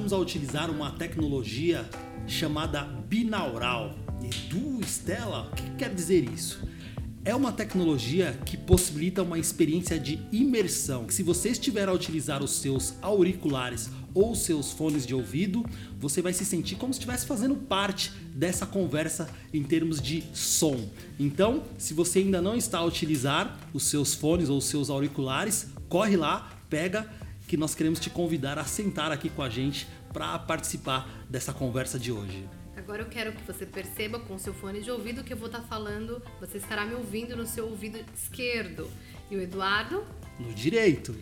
começamos a utilizar uma tecnologia chamada binaural. Edu, Stella, o que quer dizer isso? É uma tecnologia que possibilita uma experiência de imersão. Se você estiver a utilizar os seus auriculares ou seus fones de ouvido, você vai se sentir como se estivesse fazendo parte dessa conversa em termos de som. Então, se você ainda não está a utilizar os seus fones ou os seus auriculares, corre lá, pega que nós queremos te convidar a sentar aqui com a gente para participar dessa conversa de hoje. Agora eu quero que você perceba com seu fone de ouvido que eu vou estar falando, você estará me ouvindo no seu ouvido esquerdo e o Eduardo no direito.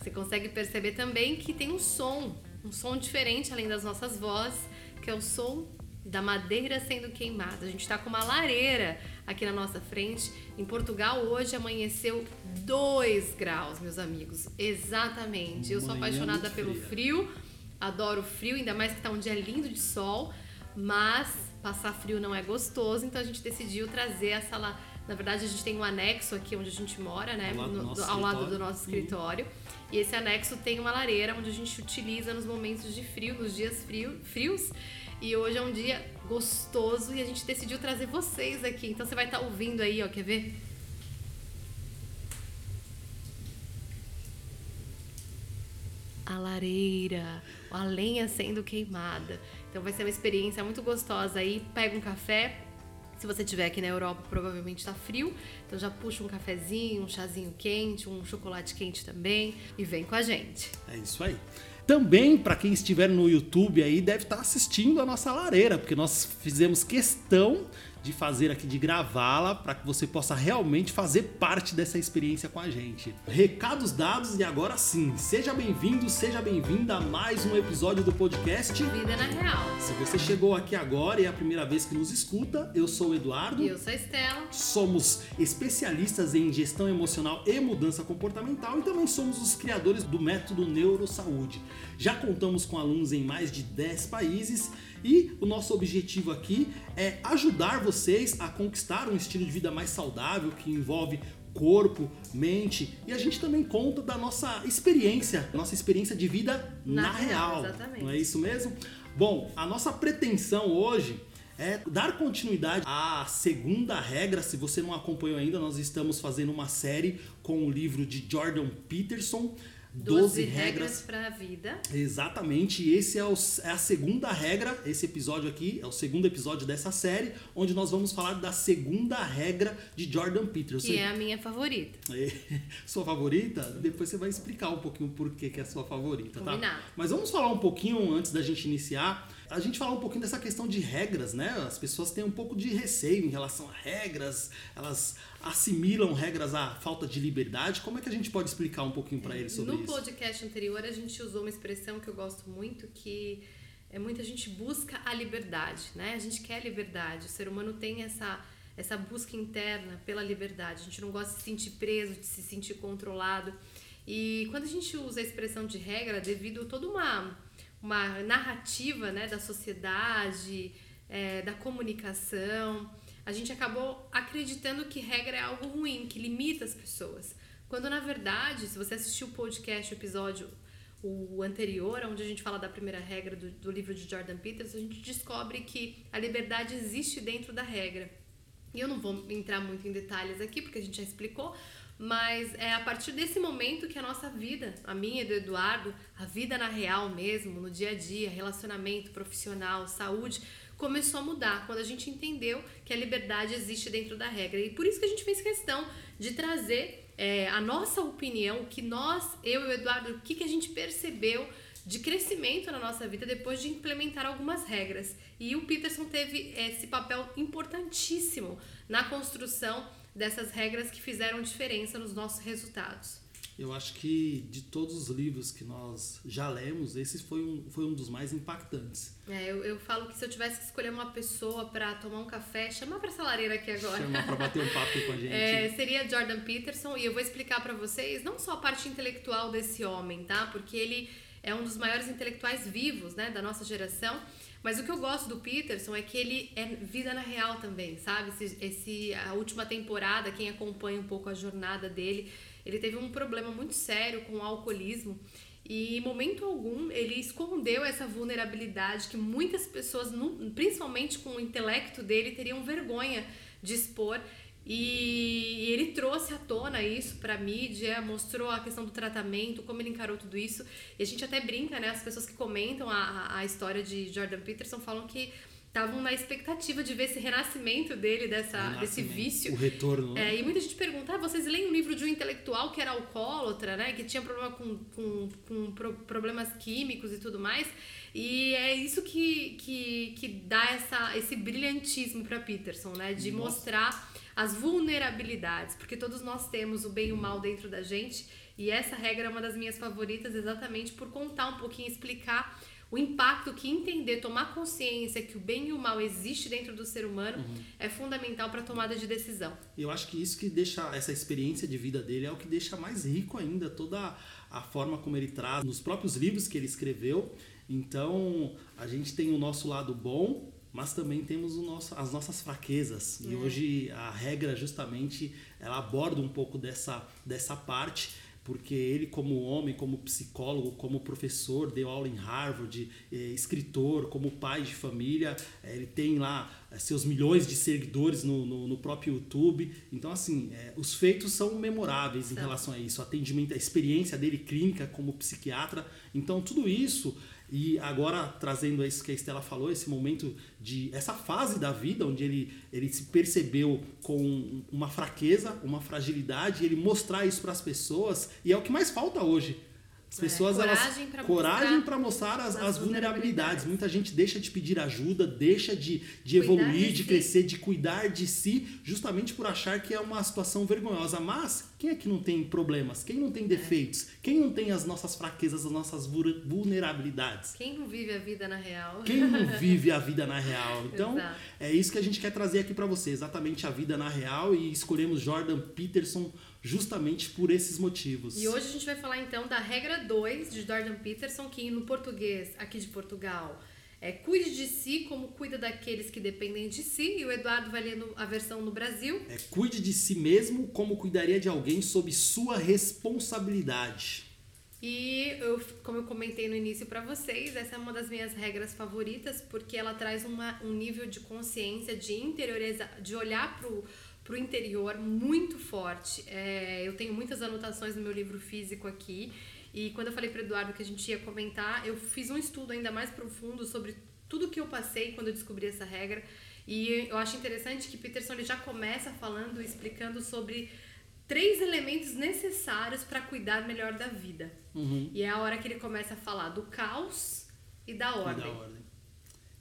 Você consegue perceber também que tem um som, um som diferente além das nossas vozes, que é o som da madeira sendo queimada. A gente está com uma lareira aqui na nossa frente. Em Portugal hoje amanheceu 2 graus, meus amigos. Exatamente. Eu sou apaixonada pelo frio, adoro o frio, ainda mais que está um dia lindo de sol mas passar frio não é gostoso, então a gente decidiu trazer essa lá. Na verdade, a gente tem um anexo aqui onde a gente mora, né? Ao lado, no, do, ao lado do nosso uhum. escritório. E esse anexo tem uma lareira onde a gente utiliza nos momentos de frio, nos dias frio, frios. E hoje é um dia gostoso e a gente decidiu trazer vocês aqui. Então você vai estar tá ouvindo aí, ó, quer ver? A lareira, a lenha sendo queimada. Então vai ser uma experiência muito gostosa aí. Pega um café. Se você estiver aqui na Europa, provavelmente está frio. Então já puxa um cafezinho, um chazinho quente, um chocolate quente também e vem com a gente. É isso aí. Também, para quem estiver no YouTube aí, deve estar tá assistindo a nossa lareira, porque nós fizemos questão de fazer aqui, de gravá-la, para que você possa realmente fazer parte dessa experiência com a gente. Recados dados e agora sim, seja bem-vindo, seja bem-vinda a mais um episódio do podcast Vida na Real. Se você chegou aqui agora e é a primeira vez que nos escuta, eu sou o Eduardo. E eu sou a Estela. Somos especialistas em gestão emocional e mudança comportamental e também somos os criadores do método Neurosaúde. Já contamos com alunos em mais de 10 países e o nosso objetivo aqui é ajudar vocês a conquistar um estilo de vida mais saudável que envolve corpo, mente e a gente também conta da nossa experiência, nossa experiência de vida na, na real. Exatamente. Não é isso mesmo? Bom, a nossa pretensão hoje é dar continuidade à segunda regra. Se você não acompanhou ainda, nós estamos fazendo uma série com o livro de Jordan Peterson 12, regras para a vida. Exatamente, e esse é, o, é, a segunda regra, esse episódio aqui é o segundo episódio dessa série, onde nós vamos falar da segunda regra de Jordan Peterson. Que é a minha favorita. É, sua favorita? Depois você vai explicar um pouquinho por que, que é a sua favorita, tá? Combinado. tá? Mas vamos falar um pouquinho, antes da gente iniciar, a gente falar um pouquinho dessa questão de regras, né? As pessoas têm um pouco de receio em relação a regras, elas assimilam regras à falta de liberdade. Como é que a gente pode explicar um pouquinho para eles sobre no isso? No podcast anterior a gente usou uma expressão que eu gosto muito que é muita gente busca a liberdade, né? A gente quer liberdade. O ser humano tem essa essa busca interna pela liberdade. A gente não gosta de se sentir preso, de se sentir controlado. E quando a gente usa a expressão de regra, devido a toda uma uma narrativa né, da sociedade, é, da comunicação, a gente acabou acreditando que regra é algo ruim, que limita as pessoas. Quando na verdade, se você assistiu o podcast, o episódio o anterior, onde a gente fala da primeira regra do, do livro de Jordan Peterson, a gente descobre que a liberdade existe dentro da regra. E eu não vou entrar muito em detalhes aqui, porque a gente já explicou, mas é a partir desse momento que a nossa vida, a minha e do Eduardo, a vida na real mesmo, no dia a dia, relacionamento profissional, saúde, começou a mudar quando a gente entendeu que a liberdade existe dentro da regra. E por isso que a gente fez questão de trazer é, a nossa opinião, o que nós, eu e o Eduardo, o que, que a gente percebeu de crescimento na nossa vida depois de implementar algumas regras. E o Peterson teve esse papel importantíssimo na construção dessas regras que fizeram diferença nos nossos resultados. Eu acho que de todos os livros que nós já lemos, esse foi um, foi um dos mais impactantes. É, eu, eu falo que se eu tivesse que escolher uma pessoa para tomar um café, chamar para essa lareira aqui agora. Chamar para bater um papo com a gente. É, seria Jordan Peterson e eu vou explicar para vocês não só a parte intelectual desse homem, tá? Porque ele é um dos maiores intelectuais vivos, né, da nossa geração. Mas o que eu gosto do Peterson é que ele é vida na real também, sabe? Esse, esse, a última temporada, quem acompanha um pouco a jornada dele, ele teve um problema muito sério com o alcoolismo e em momento algum ele escondeu essa vulnerabilidade que muitas pessoas, principalmente com o intelecto dele, teriam vergonha de expor. E ele trouxe à tona isso para a mídia, mostrou a questão do tratamento, como ele encarou tudo isso. E a gente até brinca, né? As pessoas que comentam a, a história de Jordan Peterson falam que estavam na expectativa de ver esse renascimento dele, dessa, desse vício. O retorno. Né? É, e muita gente pergunta: ah, vocês leem um livro de um intelectual que era alcoólatra, né? Que tinha problema com, com, com problemas químicos e tudo mais. E é isso que, que, que dá essa, esse brilhantismo para Peterson, né? De Nossa. mostrar as vulnerabilidades, porque todos nós temos o bem e o mal dentro da gente. E essa regra é uma das minhas favoritas, exatamente por contar um pouquinho, explicar o impacto que entender, tomar consciência que o bem e o mal existe dentro do ser humano uhum. é fundamental para a tomada de decisão. Eu acho que isso que deixa essa experiência de vida dele é o que deixa mais rico ainda toda a forma como ele traz nos próprios livros que ele escreveu. Então, a gente tem o nosso lado bom, mas também temos nosso, as nossas fraquezas. E é. hoje a regra justamente ela aborda um pouco dessa, dessa parte porque ele como homem, como psicólogo, como professor, deu aula em Harvard, é, escritor, como pai de família, é, ele tem lá seus milhões de seguidores no, no, no próprio YouTube. Então, assim, é, os feitos são memoráveis em relação a isso, o atendimento, a experiência dele clínica como psiquiatra. Então, tudo isso e agora trazendo isso que a Estela falou, esse momento de essa fase da vida onde ele, ele se percebeu com uma fraqueza, uma fragilidade, ele mostrar isso para as pessoas e é o que mais falta hoje as pessoas, é, coragem elas. Coragem para mostrar as, as vulnerabilidades. Muita gente deixa de pedir ajuda, deixa de, de evoluir, de, de crescer, de cuidar de si, justamente por achar que é uma situação vergonhosa. Mas quem é que não tem problemas? Quem não tem é. defeitos? Quem não tem as nossas fraquezas, as nossas vulnerabilidades? Quem não vive a vida na real? Quem não vive a vida na real? Então, é isso que a gente quer trazer aqui para você, exatamente a vida na real. E escolhemos Jordan Peterson justamente por esses motivos. E hoje a gente vai falar então da regra 2 de Jordan Peterson, que no português aqui de Portugal é cuide de si como cuida daqueles que dependem de si, e o Eduardo vai lendo a versão no Brasil. É cuide de si mesmo como cuidaria de alguém sob sua responsabilidade. E eu, como eu comentei no início para vocês, essa é uma das minhas regras favoritas, porque ela traz uma, um nível de consciência, de interiorizar, de olhar pro para o interior muito forte. É, eu tenho muitas anotações no meu livro físico aqui. E quando eu falei para Eduardo que a gente ia comentar, eu fiz um estudo ainda mais profundo sobre tudo que eu passei quando eu descobri essa regra. E eu acho interessante que Peterson ele já começa falando, explicando sobre três elementos necessários para cuidar melhor da vida. Uhum. E é a hora que ele começa a falar do caos e da ordem. E, da ordem.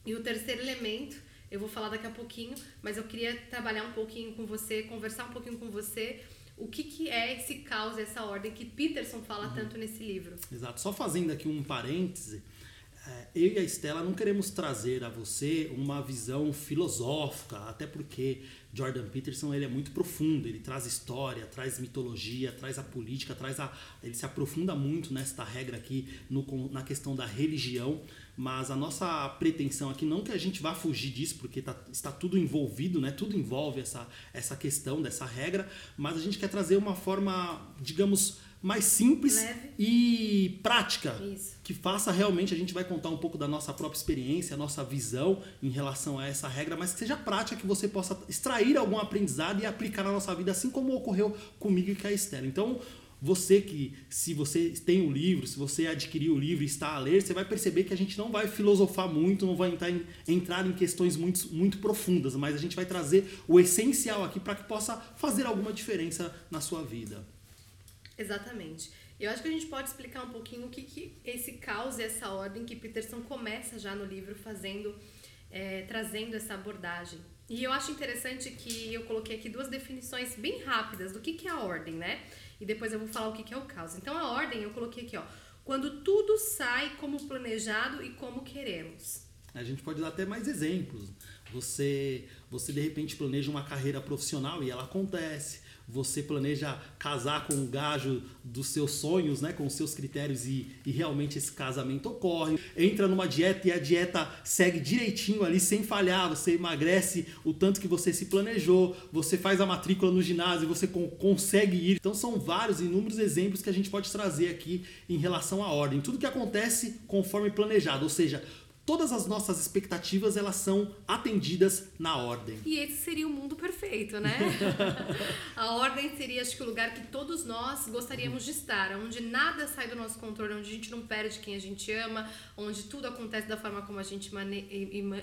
e o terceiro elemento eu vou falar daqui a pouquinho, mas eu queria trabalhar um pouquinho com você, conversar um pouquinho com você o que, que é esse caos, essa ordem que Peterson fala uhum. tanto nesse livro. Exato. Só fazendo aqui um parêntese, é, eu e a Estela não queremos trazer a você uma visão filosófica, até porque Jordan Peterson ele é muito profundo, ele traz história, traz mitologia, traz a política, traz a, ele se aprofunda muito nesta regra aqui no, na questão da religião, mas a nossa pretensão aqui não que a gente vá fugir disso, porque tá, está tudo envolvido, né? tudo envolve essa, essa questão dessa regra, mas a gente quer trazer uma forma, digamos, mais simples Leve. e prática. Isso. Que faça realmente, a gente vai contar um pouco da nossa própria experiência, a nossa visão em relação a essa regra, mas que seja prática, que você possa extrair algum aprendizado e aplicar na nossa vida, assim como ocorreu comigo e com a Estela. Então, você que, se você tem o livro, se você adquiriu o livro e está a ler, você vai perceber que a gente não vai filosofar muito, não vai entrar em, entrar em questões muito, muito profundas, mas a gente vai trazer o essencial aqui para que possa fazer alguma diferença na sua vida. Exatamente. Eu acho que a gente pode explicar um pouquinho o que, que esse caos e essa ordem que Peterson começa já no livro fazendo, é, trazendo essa abordagem. E eu acho interessante que eu coloquei aqui duas definições bem rápidas do que, que é a ordem, né? E depois eu vou falar o que é o caos. Então a ordem eu coloquei aqui, ó. Quando tudo sai como planejado e como queremos. A gente pode dar até mais exemplos. Você, você de repente planeja uma carreira profissional e ela acontece. Você planeja casar com o gajo dos seus sonhos, né, com os seus critérios e, e realmente esse casamento ocorre. Entra numa dieta e a dieta segue direitinho ali sem falhar, você emagrece o tanto que você se planejou, você faz a matrícula no ginásio, você consegue ir. Então são vários inúmeros exemplos que a gente pode trazer aqui em relação à ordem. Tudo que acontece conforme planejado, ou seja, todas as nossas expectativas elas são atendidas na ordem. E esse seria o mundo perfeito, né? a ordem seria, acho que, o lugar que todos nós gostaríamos de estar, onde nada sai do nosso controle, onde a gente não perde quem a gente ama, onde tudo acontece da forma como a gente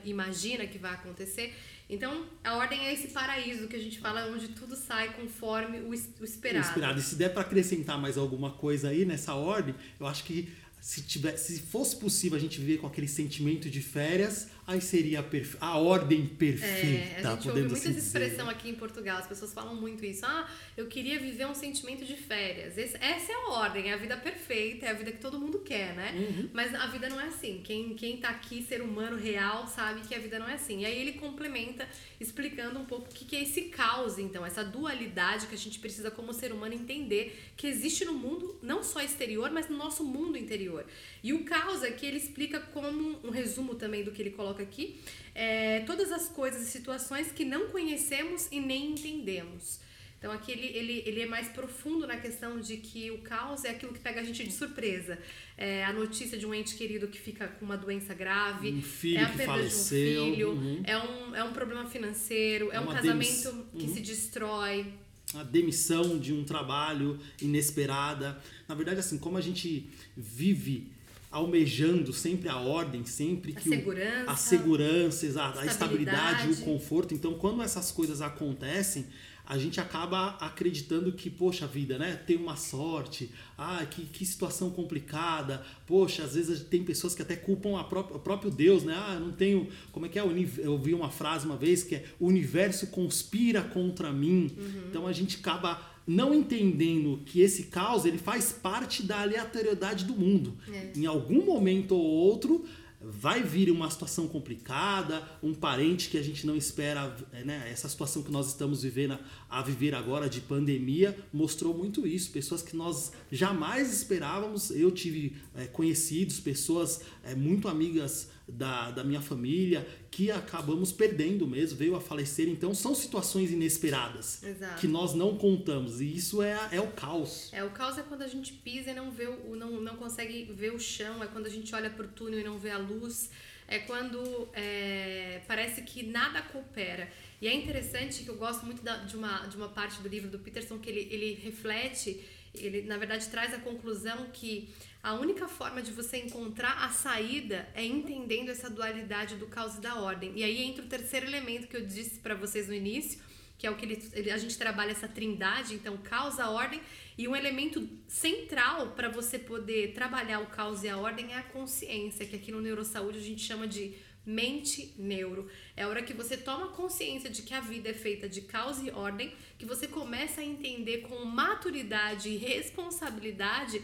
imagina que vai acontecer. Então, a ordem é esse paraíso que a gente fala, onde tudo sai conforme o esperado. O esperado. E se der para acrescentar mais alguma coisa aí nessa ordem, eu acho que se, tiver, se fosse possível a gente viver com aquele sentimento de férias, aí seria a, a ordem perfeita. É, a gente ouve muito essa expressão dizer. aqui em Portugal, as pessoas falam muito isso. Ah, eu queria viver um sentimento de férias. Esse, essa é a ordem, é a vida perfeita, é a vida que todo mundo quer, né? Uhum. Mas a vida não é assim. Quem, quem tá aqui, ser humano real, sabe que a vida não é assim. E aí ele complementa explicando um pouco o que, que é esse caos, então, essa dualidade que a gente precisa, como ser humano, entender que existe no mundo, não só exterior, mas no nosso mundo interior. E o caos aqui ele explica como um resumo também do que ele coloca aqui, é, todas as coisas e situações que não conhecemos e nem entendemos. Então aqui ele, ele, ele é mais profundo na questão de que o caos é aquilo que pega a gente de surpresa. É a notícia de um ente querido que fica com uma doença grave, um filho é a perda faleceu, de um filho, uhum. é, um, é um problema financeiro, é, é um casamento uhum. que se destrói. A demissão de um trabalho inesperada. Na verdade, assim, como a gente vive almejando sempre a ordem, sempre a que segurança, o, a segurança, a, a estabilidade, o conforto. Então, quando essas coisas acontecem, a gente acaba acreditando que, poxa vida, né? Tem uma sorte, ah, que, que situação complicada, poxa, às vezes tem pessoas que até culpam a própria, o próprio Deus, né? Ah, não tenho. Como é que é? Eu ouvi uma frase uma vez que é: o universo conspira contra mim. Uhum. Então a gente acaba não entendendo que esse caos ele faz parte da aleatoriedade do mundo. É. Em algum momento ou outro vai vir uma situação complicada, um parente que a gente não espera, né? Essa situação que nós estamos vivendo a viver agora de pandemia mostrou muito isso. Pessoas que nós jamais esperávamos. Eu tive é, conhecidos, pessoas é, muito amigas da, da minha família que acabamos perdendo mesmo, veio a falecer. Então são situações inesperadas Exato. que nós não contamos e isso é, é o caos. É, o caos é quando a gente pisa e não, vê o, não, não consegue ver o chão, é quando a gente olha para o túnel e não vê a luz, é quando é, parece que nada coopera. E é interessante que eu gosto muito da, de, uma, de uma parte do livro do Peterson que ele, ele reflete, ele na verdade traz a conclusão que a única forma de você encontrar a saída é entendendo essa dualidade do caos e da ordem. E aí entra o terceiro elemento que eu disse para vocês no início, que é o que ele, ele, a gente trabalha essa trindade, então caos, a ordem, e um elemento central para você poder trabalhar o caos e a ordem é a consciência, que aqui no Neurosaúde a gente chama de mente neuro. É hora que você toma consciência de que a vida é feita de caos e ordem, que você começa a entender com maturidade e responsabilidade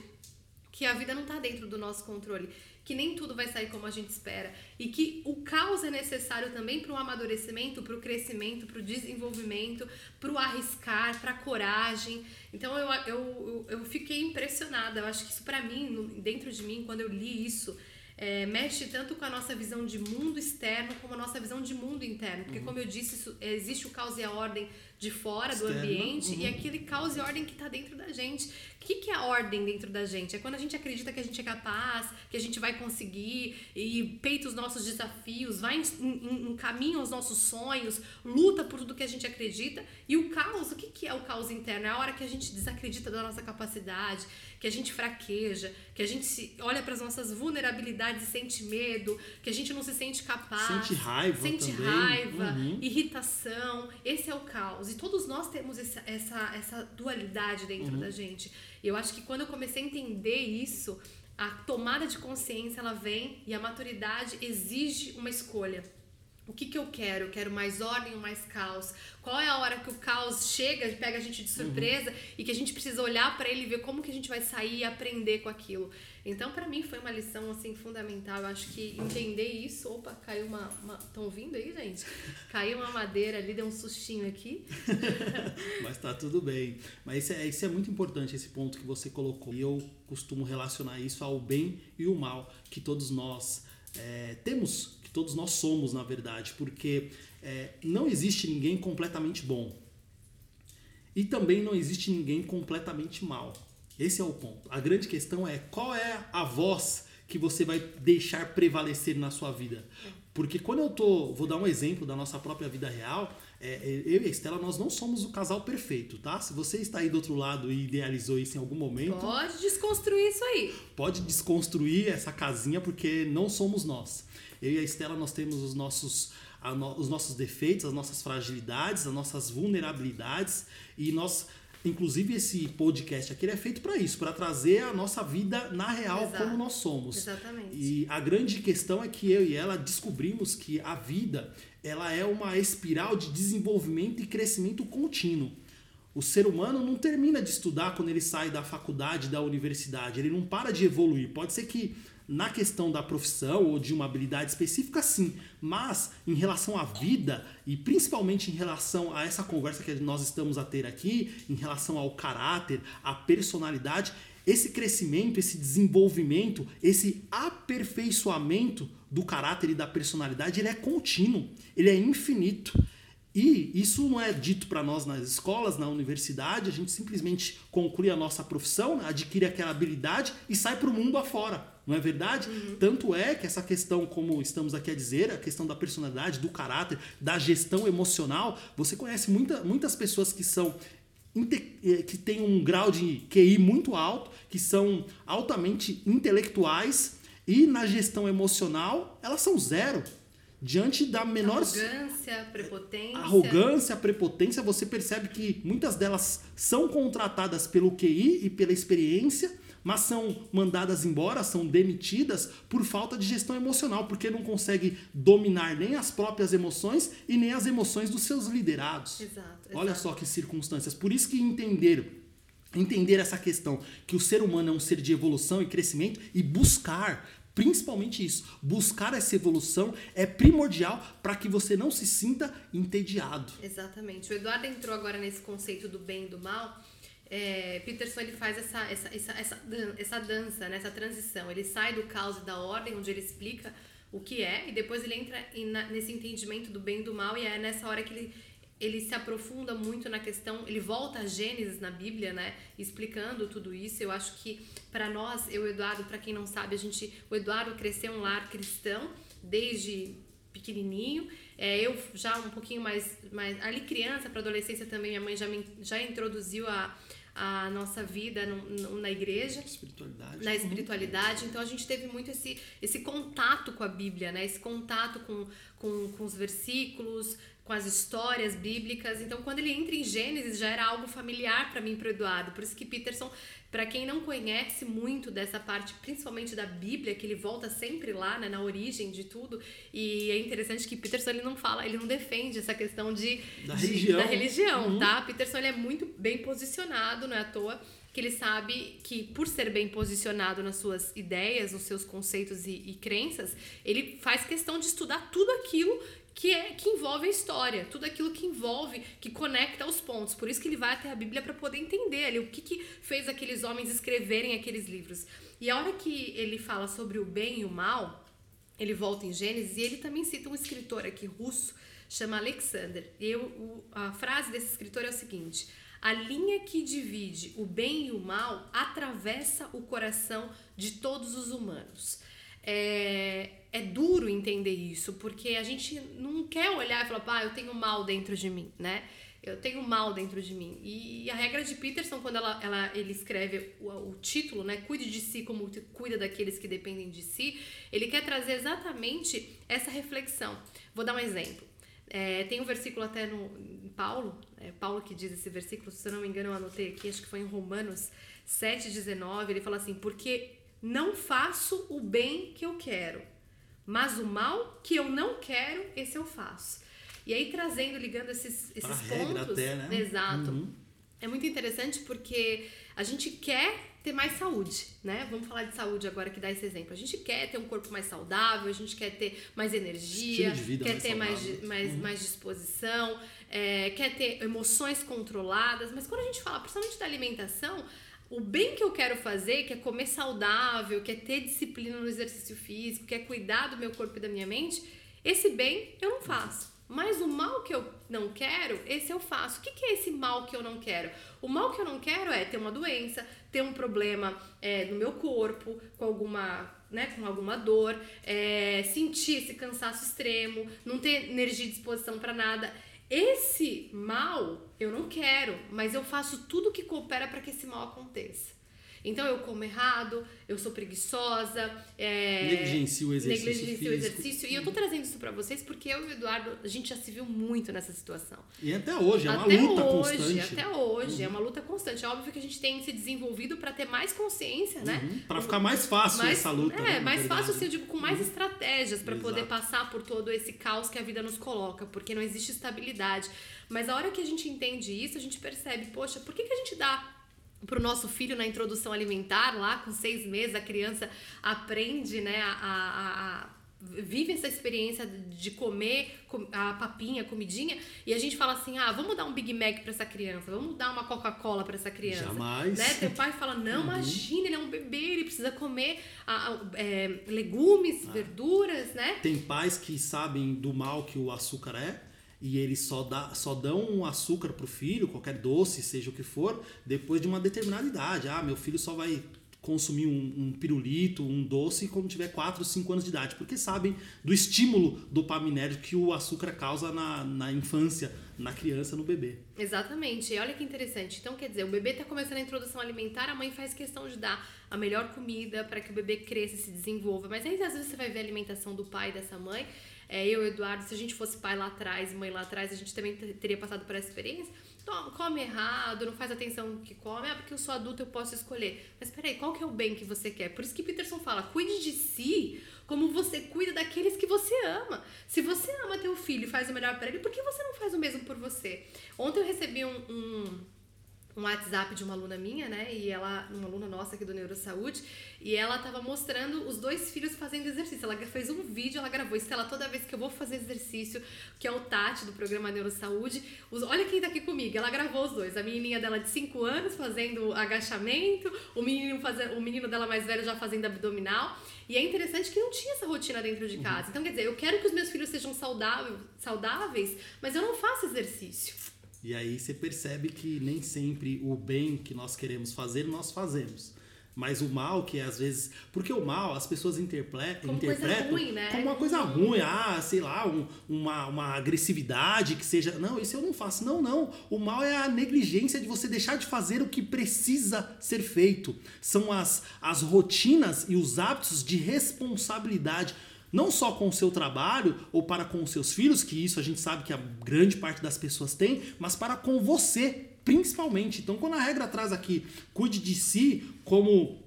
que a vida não está dentro do nosso controle, que nem tudo vai sair como a gente espera e que o caos é necessário também para o amadurecimento, para o crescimento, para o desenvolvimento, para o arriscar, para a coragem. Então eu, eu, eu, fiquei impressionada. Eu acho que isso para mim, dentro de mim, quando eu li isso, é, mexe tanto com a nossa visão de mundo externo como a nossa visão de mundo interno. Porque, uhum. como eu disse, isso, existe o caos e a ordem de fora Externo. do ambiente uhum. e aquele caos e ordem que está dentro da gente. O que, que é a ordem dentro da gente? É quando a gente acredita que a gente é capaz, que a gente vai conseguir e peita os nossos desafios, vai encaminha os nossos sonhos, luta por tudo que a gente acredita. E o caos, o que, que é o caos interno? É a hora que a gente desacredita da nossa capacidade, que a gente fraqueja, que a gente olha para as nossas vulnerabilidades e sente medo, que a gente não se sente capaz. Sente raiva. Sente também. raiva, uhum. irritação. Esse é o caos. E todos nós temos essa, essa, essa dualidade dentro uhum. da gente. E eu acho que quando eu comecei a entender isso, a tomada de consciência ela vem e a maturidade exige uma escolha. O que, que eu quero? Eu quero mais ordem ou mais caos? Qual é a hora que o caos chega, pega a gente de surpresa uhum. e que a gente precisa olhar para ele e ver como que a gente vai sair e aprender com aquilo? Então, para mim, foi uma lição assim fundamental. Eu acho que entender isso. Opa, caiu uma. Estão ouvindo aí, gente? Caiu uma madeira ali, deu um sustinho aqui. Mas tá tudo bem. Mas isso é, isso é muito importante, esse ponto que você colocou. E eu costumo relacionar isso ao bem e o mal que todos nós é, temos todos nós somos, na verdade, porque é, não existe ninguém completamente bom. E também não existe ninguém completamente mal. Esse é o ponto. A grande questão é qual é a voz que você vai deixar prevalecer na sua vida. Porque quando eu tô. Vou dar um exemplo da nossa própria vida real. É, é, eu e a Estela, nós não somos o casal perfeito, tá? Se você está aí do outro lado e idealizou isso em algum momento. Pode desconstruir isso aí. Pode desconstruir essa casinha, porque não somos nós. Eu e a Estela, nós temos os nossos, os nossos defeitos, as nossas fragilidades, as nossas vulnerabilidades e nós Inclusive, esse podcast aqui é feito para isso, para trazer a nossa vida na real Exato. como nós somos. Exatamente. E a grande questão é que eu e ela descobrimos que a vida ela é uma espiral de desenvolvimento e crescimento contínuo. O ser humano não termina de estudar quando ele sai da faculdade, da universidade. Ele não para de evoluir. Pode ser que na questão da profissão ou de uma habilidade específica, sim. Mas em relação à vida e principalmente em relação a essa conversa que nós estamos a ter aqui, em relação ao caráter, à personalidade, esse crescimento, esse desenvolvimento, esse aperfeiçoamento do caráter e da personalidade, ele é contínuo, ele é infinito. E isso não é dito para nós nas escolas, na universidade, a gente simplesmente conclui a nossa profissão, adquire aquela habilidade e sai para o mundo afora não é verdade? Uhum. Tanto é que essa questão, como estamos aqui a dizer, a questão da personalidade, do caráter, da gestão emocional, você conhece muita, muitas pessoas que são eh, que têm um grau de QI muito alto, que são altamente intelectuais e na gestão emocional elas são zero. Diante da menor. Arrogância, prepotência. Arrogância, prepotência, você percebe que muitas delas são contratadas pelo QI e pela experiência, mas são mandadas embora, são demitidas por falta de gestão emocional, porque não consegue dominar nem as próprias emoções e nem as emoções dos seus liderados. Exato, Olha exato. só que circunstâncias. Por isso que entender entender essa questão que o ser humano é um ser de evolução e crescimento e buscar principalmente isso, buscar essa evolução é primordial para que você não se sinta entediado. Exatamente. O Eduardo entrou agora nesse conceito do bem e do mal é, Peterson ele faz essa, essa, essa, essa, essa dança, né, essa transição. Ele sai do caos e da ordem, onde ele explica o que é, e depois ele entra nesse entendimento do bem e do mal, e é nessa hora que ele, ele se aprofunda muito na questão, ele volta a Gênesis na Bíblia, né, explicando tudo isso. Eu acho que para nós, eu e Eduardo, para quem não sabe, a gente, o Eduardo cresceu um lar cristão desde pequenininho. É, eu já um pouquinho mais, mais ali criança para adolescência também, minha mãe já me já introduziu a a nossa vida na igreja, espiritualidade. na espiritualidade. Então a gente teve muito esse, esse contato com a Bíblia, né? Esse contato com, com, com os versículos, com as histórias bíblicas. Então, quando ele entra em Gênesis, já era algo familiar para mim para o Eduardo. Por isso que Peterson, para quem não conhece muito dessa parte, principalmente da Bíblia, que ele volta sempre lá, né, na origem de tudo. E é interessante que Peterson ele não fala, ele não defende essa questão de da de, religião, da religião uhum. tá? Peterson ele é muito bem posicionado, não é à toa que ele sabe que por ser bem posicionado nas suas ideias, nos seus conceitos e, e crenças, ele faz questão de estudar tudo aquilo que é que envolve a história, tudo aquilo que envolve, que conecta os pontos. Por isso que ele vai até a Bíblia para poder entender ali o que, que fez aqueles homens escreverem aqueles livros. E a hora que ele fala sobre o bem e o mal, ele volta em Gênesis e ele também cita um escritor aqui russo, chama Alexander. E eu, o, a frase desse escritor é o seguinte: a linha que divide o bem e o mal atravessa o coração de todos os humanos. É, é duro entender isso, porque a gente não quer olhar e falar, pá, eu tenho mal dentro de mim, né? Eu tenho mal dentro de mim. E a regra de Peterson, quando ela, ela, ele escreve o, o título, né? Cuide de si como cuida daqueles que dependem de si, ele quer trazer exatamente essa reflexão. Vou dar um exemplo. É, tem um versículo até no Paulo, é Paulo que diz esse versículo, se eu não me engano, eu anotei aqui, acho que foi em Romanos 7,19, ele fala assim: Porque não faço o bem que eu quero Mas o mal que eu não quero, esse eu faço. E aí, trazendo, ligando esses, esses pontos. Até, né? Exato. Uhum. É muito interessante porque a gente quer ter mais saúde, né? Vamos falar de saúde agora que dá esse exemplo. A gente quer ter um corpo mais saudável, a gente quer ter mais energia, quer mais ter mais, mais, uhum. mais disposição, é, quer ter emoções controladas. Mas quando a gente fala, principalmente da alimentação, o bem que eu quero fazer, que é comer saudável, que é ter disciplina no exercício físico, que é cuidar do meu corpo e da minha mente, esse bem eu não faço. Mas o mal que eu não quero, esse eu faço. O que, que é esse mal que eu não quero? O mal que eu não quero é ter uma doença, ter um problema é, no meu corpo, com alguma, né, com alguma dor, é, sentir esse cansaço extremo, não ter energia e disposição para nada. Esse mal eu não quero, mas eu faço tudo que coopera para que esse mal aconteça. Então eu como errado, eu sou preguiçosa, é, negligencio o exercício. Negligencio o exercício. E eu tô trazendo isso para vocês porque eu e o Eduardo, a gente já se viu muito nessa situação. E até hoje, é uma até luta hoje, constante. Até hoje, uhum. é uma luta constante. É óbvio que a gente tem se desenvolvido para ter mais consciência, né? Uhum. Para ficar mais fácil mais, essa luta. É, né, mais fácil, assim, eu digo, com mais uhum. estratégias para poder passar por todo esse caos que a vida nos coloca, porque não existe estabilidade. Mas a hora que a gente entende isso, a gente percebe, poxa, por que, que a gente dá para o nosso filho na introdução alimentar, lá com seis meses, a criança aprende, né, a, a, a vive essa experiência de comer a papinha, a comidinha, e a gente fala assim: ah, vamos dar um Big Mac para essa criança, vamos dar uma Coca-Cola para essa criança. Jamais. Né? Teu pai fala: não, uhum. imagina, ele é um bebê, ele precisa comer a, é, legumes, ah. verduras, né? Tem pais que sabem do mal que o açúcar é e eles só, dá, só dão um açúcar para o filho, qualquer doce, seja o que for, depois de uma determinada idade. Ah, meu filho só vai consumir um, um pirulito, um doce quando tiver 4, 5 anos de idade, porque sabem do estímulo dopaminérgico que o açúcar causa na, na infância, na criança, no bebê. Exatamente. E olha que interessante. Então, quer dizer, o bebê está começando a introdução alimentar, a mãe faz questão de dar a melhor comida para que o bebê cresça e se desenvolva. Mas aí, às vezes, você vai ver a alimentação do pai e dessa mãe é, eu, Eduardo, se a gente fosse pai lá atrás, mãe lá atrás, a gente também teria passado por essa experiência. Toma, come errado, não faz atenção no que come, ah, porque eu sou adulto, eu posso escolher. Mas peraí, qual que é o bem que você quer? Por isso que Peterson fala, cuide de si como você cuida daqueles que você ama. Se você ama teu filho e faz o melhor para ele, por que você não faz o mesmo por você? Ontem eu recebi um, um um WhatsApp de uma aluna minha, né? E ela, uma aluna nossa aqui do Neurosaúde, e ela tava mostrando os dois filhos fazendo exercício. Ela fez um vídeo, ela gravou Estela, toda vez que eu vou fazer exercício, que é o Tati do programa Neurosaúde, os, olha quem tá aqui comigo. Ela gravou os dois. A menininha dela de 5 anos fazendo agachamento, o menino, fazendo, o menino dela mais velho já fazendo abdominal. E é interessante que não tinha essa rotina dentro de casa. Uhum. Então, quer dizer, eu quero que os meus filhos sejam saudáveis, saudáveis mas eu não faço exercício. E aí você percebe que nem sempre o bem que nós queremos fazer, nós fazemos. Mas o mal, que é às vezes. Porque o mal, as pessoas interpretam, como interpretam ruim, né? como uma coisa ruim. Ah, sei lá, um, uma, uma agressividade que seja. Não, isso eu não faço. Não, não. O mal é a negligência de você deixar de fazer o que precisa ser feito. São as, as rotinas e os hábitos de responsabilidade não só com o seu trabalho ou para com os seus filhos, que isso a gente sabe que a grande parte das pessoas tem, mas para com você, principalmente. Então, quando a regra traz aqui, cuide de si como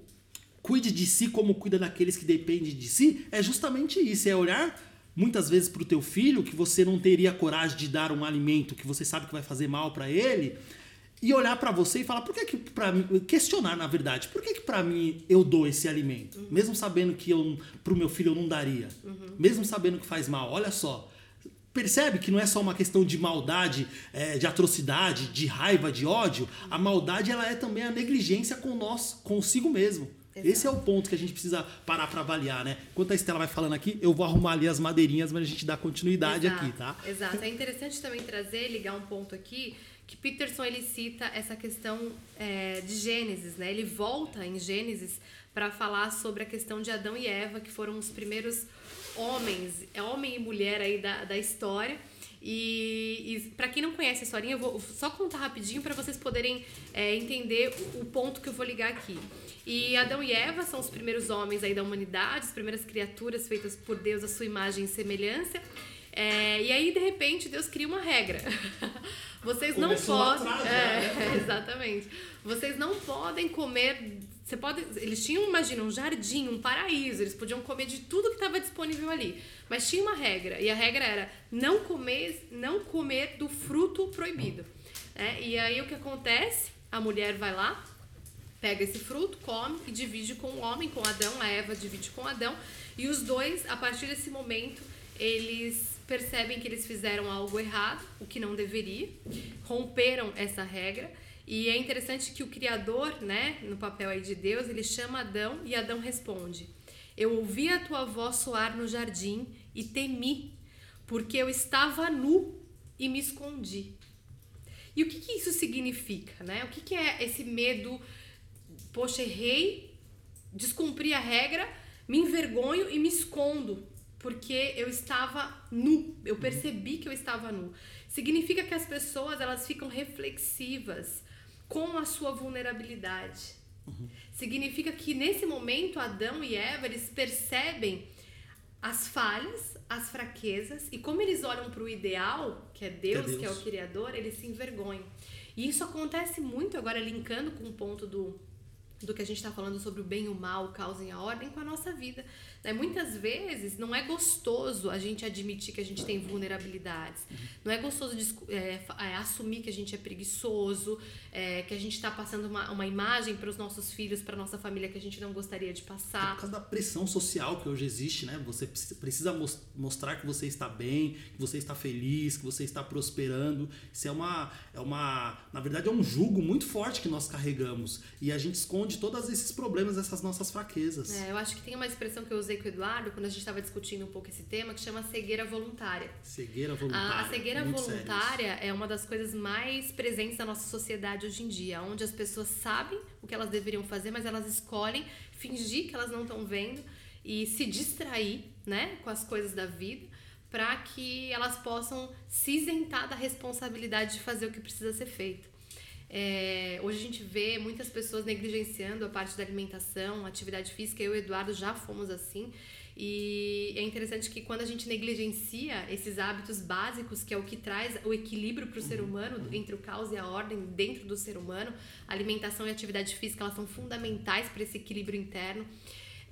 cuide de si como cuida daqueles que dependem de si, é justamente isso, é olhar muitas vezes para o teu filho que você não teria coragem de dar um alimento que você sabe que vai fazer mal para ele e olhar para você e falar por que que para mim questionar na verdade por que que para mim eu dou esse alimento uhum. mesmo sabendo que eu pro meu filho eu não daria uhum. mesmo sabendo que faz mal olha só percebe que não é só uma questão de maldade é, de atrocidade de raiva de ódio uhum. a maldade ela é também a negligência com nós consigo mesmo Exato. Esse é o ponto que a gente precisa parar para avaliar, né? Enquanto a Estela vai falando aqui, eu vou arrumar ali as madeirinhas, mas a gente dá continuidade Exato. aqui, tá? Exato. É interessante também trazer, ligar um ponto aqui, que Peterson ele cita essa questão é, de Gênesis, né? Ele volta em Gênesis para falar sobre a questão de Adão e Eva, que foram os primeiros homens, é homem e mulher aí da, da história. E, e para quem não conhece a historinha, eu vou só contar rapidinho para vocês poderem é, entender o ponto que eu vou ligar aqui. E Adão e Eva são os primeiros homens aí da humanidade, as primeiras criaturas feitas por Deus à sua imagem e semelhança. É, e aí, de repente, Deus cria uma regra. Vocês Começou não podem. atrás, é, né? exatamente. Vocês não podem comer. Você pode, eles tinham, imagina, um jardim, um paraíso. Eles podiam comer de tudo que estava disponível ali. Mas tinha uma regra. E a regra era não comer, não comer do fruto proibido. É, e aí o que acontece? A mulher vai lá, pega esse fruto, come e divide com o homem, com Adão. A Eva divide com Adão. E os dois, a partir desse momento, eles percebem que eles fizeram algo errado, o que não deveria, romperam essa regra. E é interessante que o Criador, né, no papel aí de Deus, ele chama Adão e Adão responde: Eu ouvi a tua voz soar no jardim e temi, porque eu estava nu e me escondi. E o que, que isso significa, né? O que, que é esse medo? Poxa, errei, descumpri a regra, me envergonho e me escondo, porque eu estava nu, eu percebi que eu estava nu. Significa que as pessoas elas ficam reflexivas com a sua vulnerabilidade. Significa que nesse momento Adão e Eva eles percebem as falhas, as fraquezas e como eles olham para o ideal, que é Deus, Que é que é Deus. o Criador, eles se envergonham. E isso acontece muito agora linkando com o ponto do do que a gente está falando sobre o bem e o mal, o caos e a ordem com a nossa vida. Né? Muitas vezes não é gostoso a gente admitir que a gente tem vulnerabilidades. Não é gostoso discu- é, é, assumir que a gente é preguiçoso, é, que a gente está passando uma, uma imagem para os nossos filhos, para nossa família que a gente não gostaria de É por passar. causa da pressão social que hoje existe, né? Você precisa- precisa mos- mostrar que você está bem, que você está feliz, que você está prosperando. Isso é uma, é uma, na verdade é um jugo muito forte que nós carregamos e a gente esconde todos esses problemas, essas nossas fraquezas. É, eu acho que tem uma expressão que eu usei com o Eduardo quando a gente estava discutindo um pouco esse tema que chama cegueira voluntária. Cegueira voluntária. A, a cegueira muito voluntária é uma das coisas mais presentes na nossa sociedade hoje em dia, onde as pessoas sabem o que elas deveriam fazer, mas elas escolhem fingir que elas não estão vendo e se distrair, né, com as coisas da vida, para que elas possam se isentar da responsabilidade de fazer o que precisa ser feito. É, hoje a gente vê muitas pessoas negligenciando a parte da alimentação, atividade física. Eu e o Eduardo já fomos assim. E é interessante que quando a gente negligencia esses hábitos básicos, que é o que traz o equilíbrio para o ser humano, entre o caos e a ordem dentro do ser humano, alimentação e atividade física, elas são fundamentais para esse equilíbrio interno.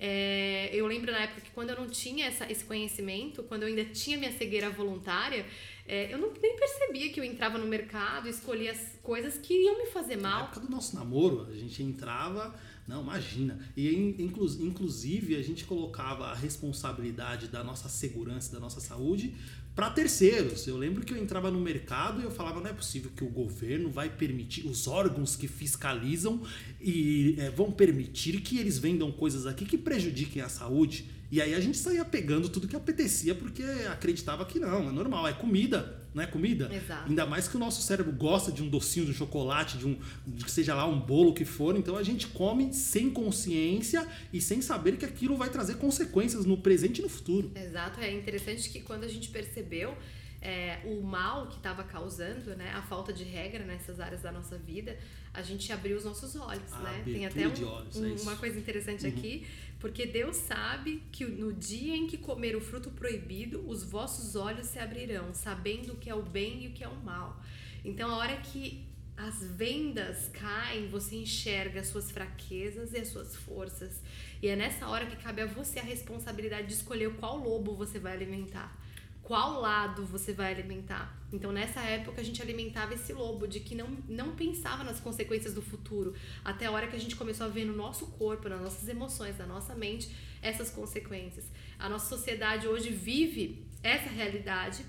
É, eu lembro na época que quando eu não tinha essa, esse conhecimento, quando eu ainda tinha minha cegueira voluntária, é, eu não, nem percebia que eu entrava no mercado e escolhia as coisas que iam me fazer Na mal. época do nosso namoro, a gente entrava, não, imagina. E in- inclu- inclusive a gente colocava a responsabilidade da nossa segurança, da nossa saúde para terceiros. Eu lembro que eu entrava no mercado e eu falava, não é possível que o governo vai permitir, os órgãos que fiscalizam e é, vão permitir que eles vendam coisas aqui que prejudiquem a saúde. E aí a gente saía pegando tudo que apetecia porque acreditava que não, é normal, é comida, não é comida? Exato. Ainda mais que o nosso cérebro gosta de um docinho, de um chocolate, de um, de que seja lá um bolo que for, então a gente come sem consciência e sem saber que aquilo vai trazer consequências no presente e no futuro. Exato, é interessante que quando a gente percebeu é, o mal que estava causando, né, a falta de regra nessas áreas da nossa vida, a gente abriu os nossos olhos, A né? Tem até um- olhos, é um- isso. uma coisa interessante Uhum. aqui, porque Deus sabe que no dia em que comer o fruto proibido, os vossos olhos se abrirão, sabendo o que é o bem e o que é o mal. Então, a hora que as vendas caem, você enxerga as suas fraquezas e as suas forças. E é nessa hora que cabe a você a responsabilidade de escolher qual lobo você vai alimentar. Qual lado você vai alimentar? Então, nessa época, a gente alimentava esse lobo de que não, não pensava nas consequências do futuro. Até a hora que a gente começou a ver no nosso corpo, nas nossas emoções, na nossa mente, essas consequências. A nossa sociedade hoje vive essa realidade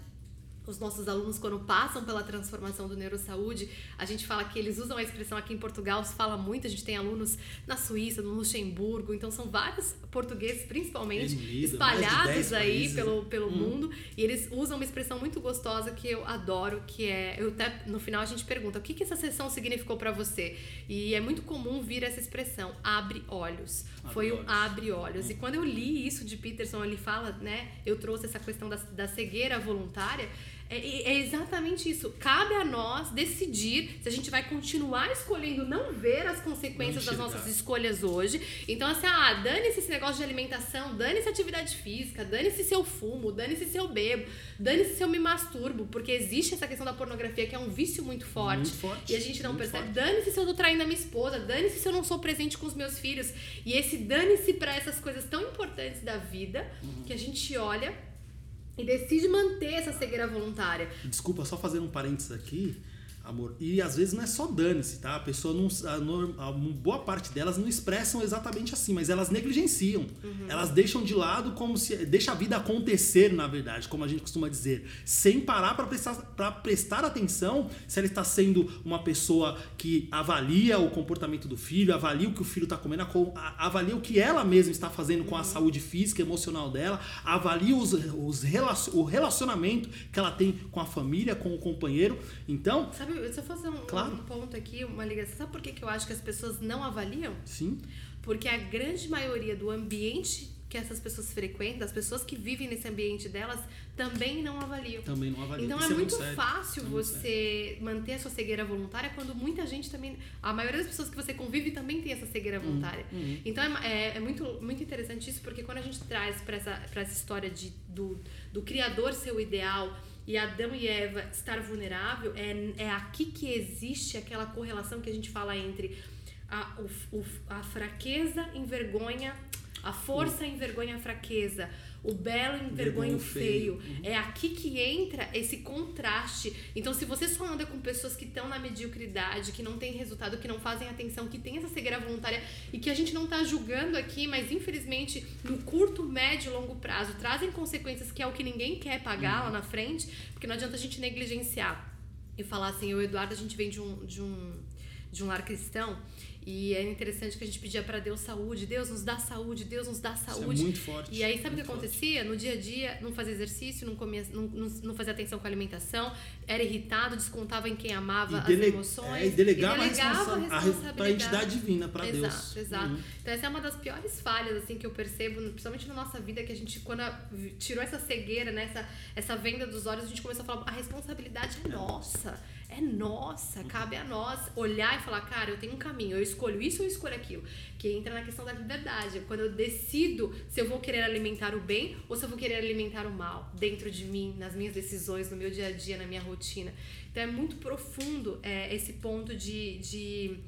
os nossos alunos, quando passam pela transformação do neurosaúde, a gente fala que eles usam a expressão aqui em Portugal, se fala muito, a gente tem alunos na Suíça, no Luxemburgo, então são vários portugueses, principalmente, de espalhados 10 aí países, pelo, pelo Hum. mundo, e eles usam uma expressão muito gostosa que eu adoro, que é, eu até, no final a gente pergunta, o que, que essa sessão significou para você? E é muito comum vir essa expressão, abre olhos. Abre Foi o olhos. abre olhos. E quando eu li isso de Peterson, ele fala, né, eu trouxe essa questão da, da cegueira voluntária, É, é, exatamente isso. Cabe a nós decidir se a gente vai continuar escolhendo não ver as consequências das nossas escolhas hoje. Então, assim, ah, dane-se esse negócio de alimentação, dane-se atividade física, dane-se se eu fumo, dane-se se eu bebo, dane-se se eu me masturbo, porque existe essa questão da pornografia que é um vício muito forte. Muito forte e a gente não percebe. Dane-se se eu tô traindo a minha esposa, dane-se se eu não sou presente com os meus filhos. E esse dane-se para essas coisas tão importantes da vida uhum. que a gente olha e decide manter essa cegueira voluntária. Desculpa, só fazer um parênteses aqui amor. E às vezes não é só dane-se, tá? A pessoa não. A, a, boa parte delas não expressam exatamente assim, mas elas negligenciam. Uhum. Elas deixam de lado como se. Deixa a vida acontecer, na verdade, como a gente costuma dizer. Sem parar para prestar, prestar atenção se ela está sendo uma pessoa que avalia o comportamento do filho, avalia o que o filho está comendo, avalia o que ela mesma está fazendo com a uhum. saúde física e emocional dela, avalia os, os relacion, o relacionamento que ela tem com a família, com o companheiro. Então. Sabe se eu fazer um, claro. um, ponto aqui, uma ligação. Sabe por que, que eu acho que as pessoas não avaliam? Sim. Porque a grande maioria do ambiente que essas pessoas frequentam, as pessoas que vivem nesse ambiente delas, também não avaliam. Também não avaliam. Então é, é, muito, muito fácil é você manter a sua cegueira voluntária quando muita gente também. A maioria das pessoas que você convive também tem essa cegueira uhum, voluntária. Uhum. Então é, é, é, muito, muito interessante isso, porque quando a gente traz para essa, essa história de, do, do criador ser o ideal e Adão e Eva estar vulnerável, é, é aqui que existe aquela correlação que a gente fala entre a, o, o, a fraqueza envergonha, a força envergonha a fraqueza, o belo envergonha o feio. Uhum. É aqui que entra esse contraste. Então, se você só anda com pessoas que estão na mediocridade, que não tem resultado, que não fazem atenção, que tem essa cegueira voluntária e que a gente não está julgando aqui, mas infelizmente no curto, médio e longo prazo trazem consequências que é o que ninguém quer pagar uhum. lá na frente, porque não adianta a gente negligenciar e falar assim: o Eduardo, a gente vem de um, de um, de um lar cristão e é interessante que a gente pedia para Deus saúde, Deus nos dá saúde, Deus nos dá saúde. Isso é muito forte. E aí sabe o que acontecia? Forte. No dia a dia, não fazia exercício, não comia, não, não, fazia atenção com a alimentação, era irritado, descontava em quem amava dele, as emoções. É, e delegava, e delegava a, responsabilidade para a entidade divina, para Deus. Exato, exato. Uhum. Então essa é uma das piores falhas assim que eu percebo, principalmente na nossa vida, que a gente quando a, tirou essa cegueira, né, essa, essa venda dos olhos, a gente começou a falar a responsabilidade é nossa é nossa, cabe a nós olhar e falar, cara, eu tenho um caminho, eu escolho isso ou eu escolho aquilo. Que entra na questão da liberdade. Quando eu decido se eu vou querer alimentar o bem ou se eu vou querer alimentar o mal dentro de mim, nas minhas decisões, no meu dia a dia, na minha rotina. Então é muito profundo é, esse ponto de, de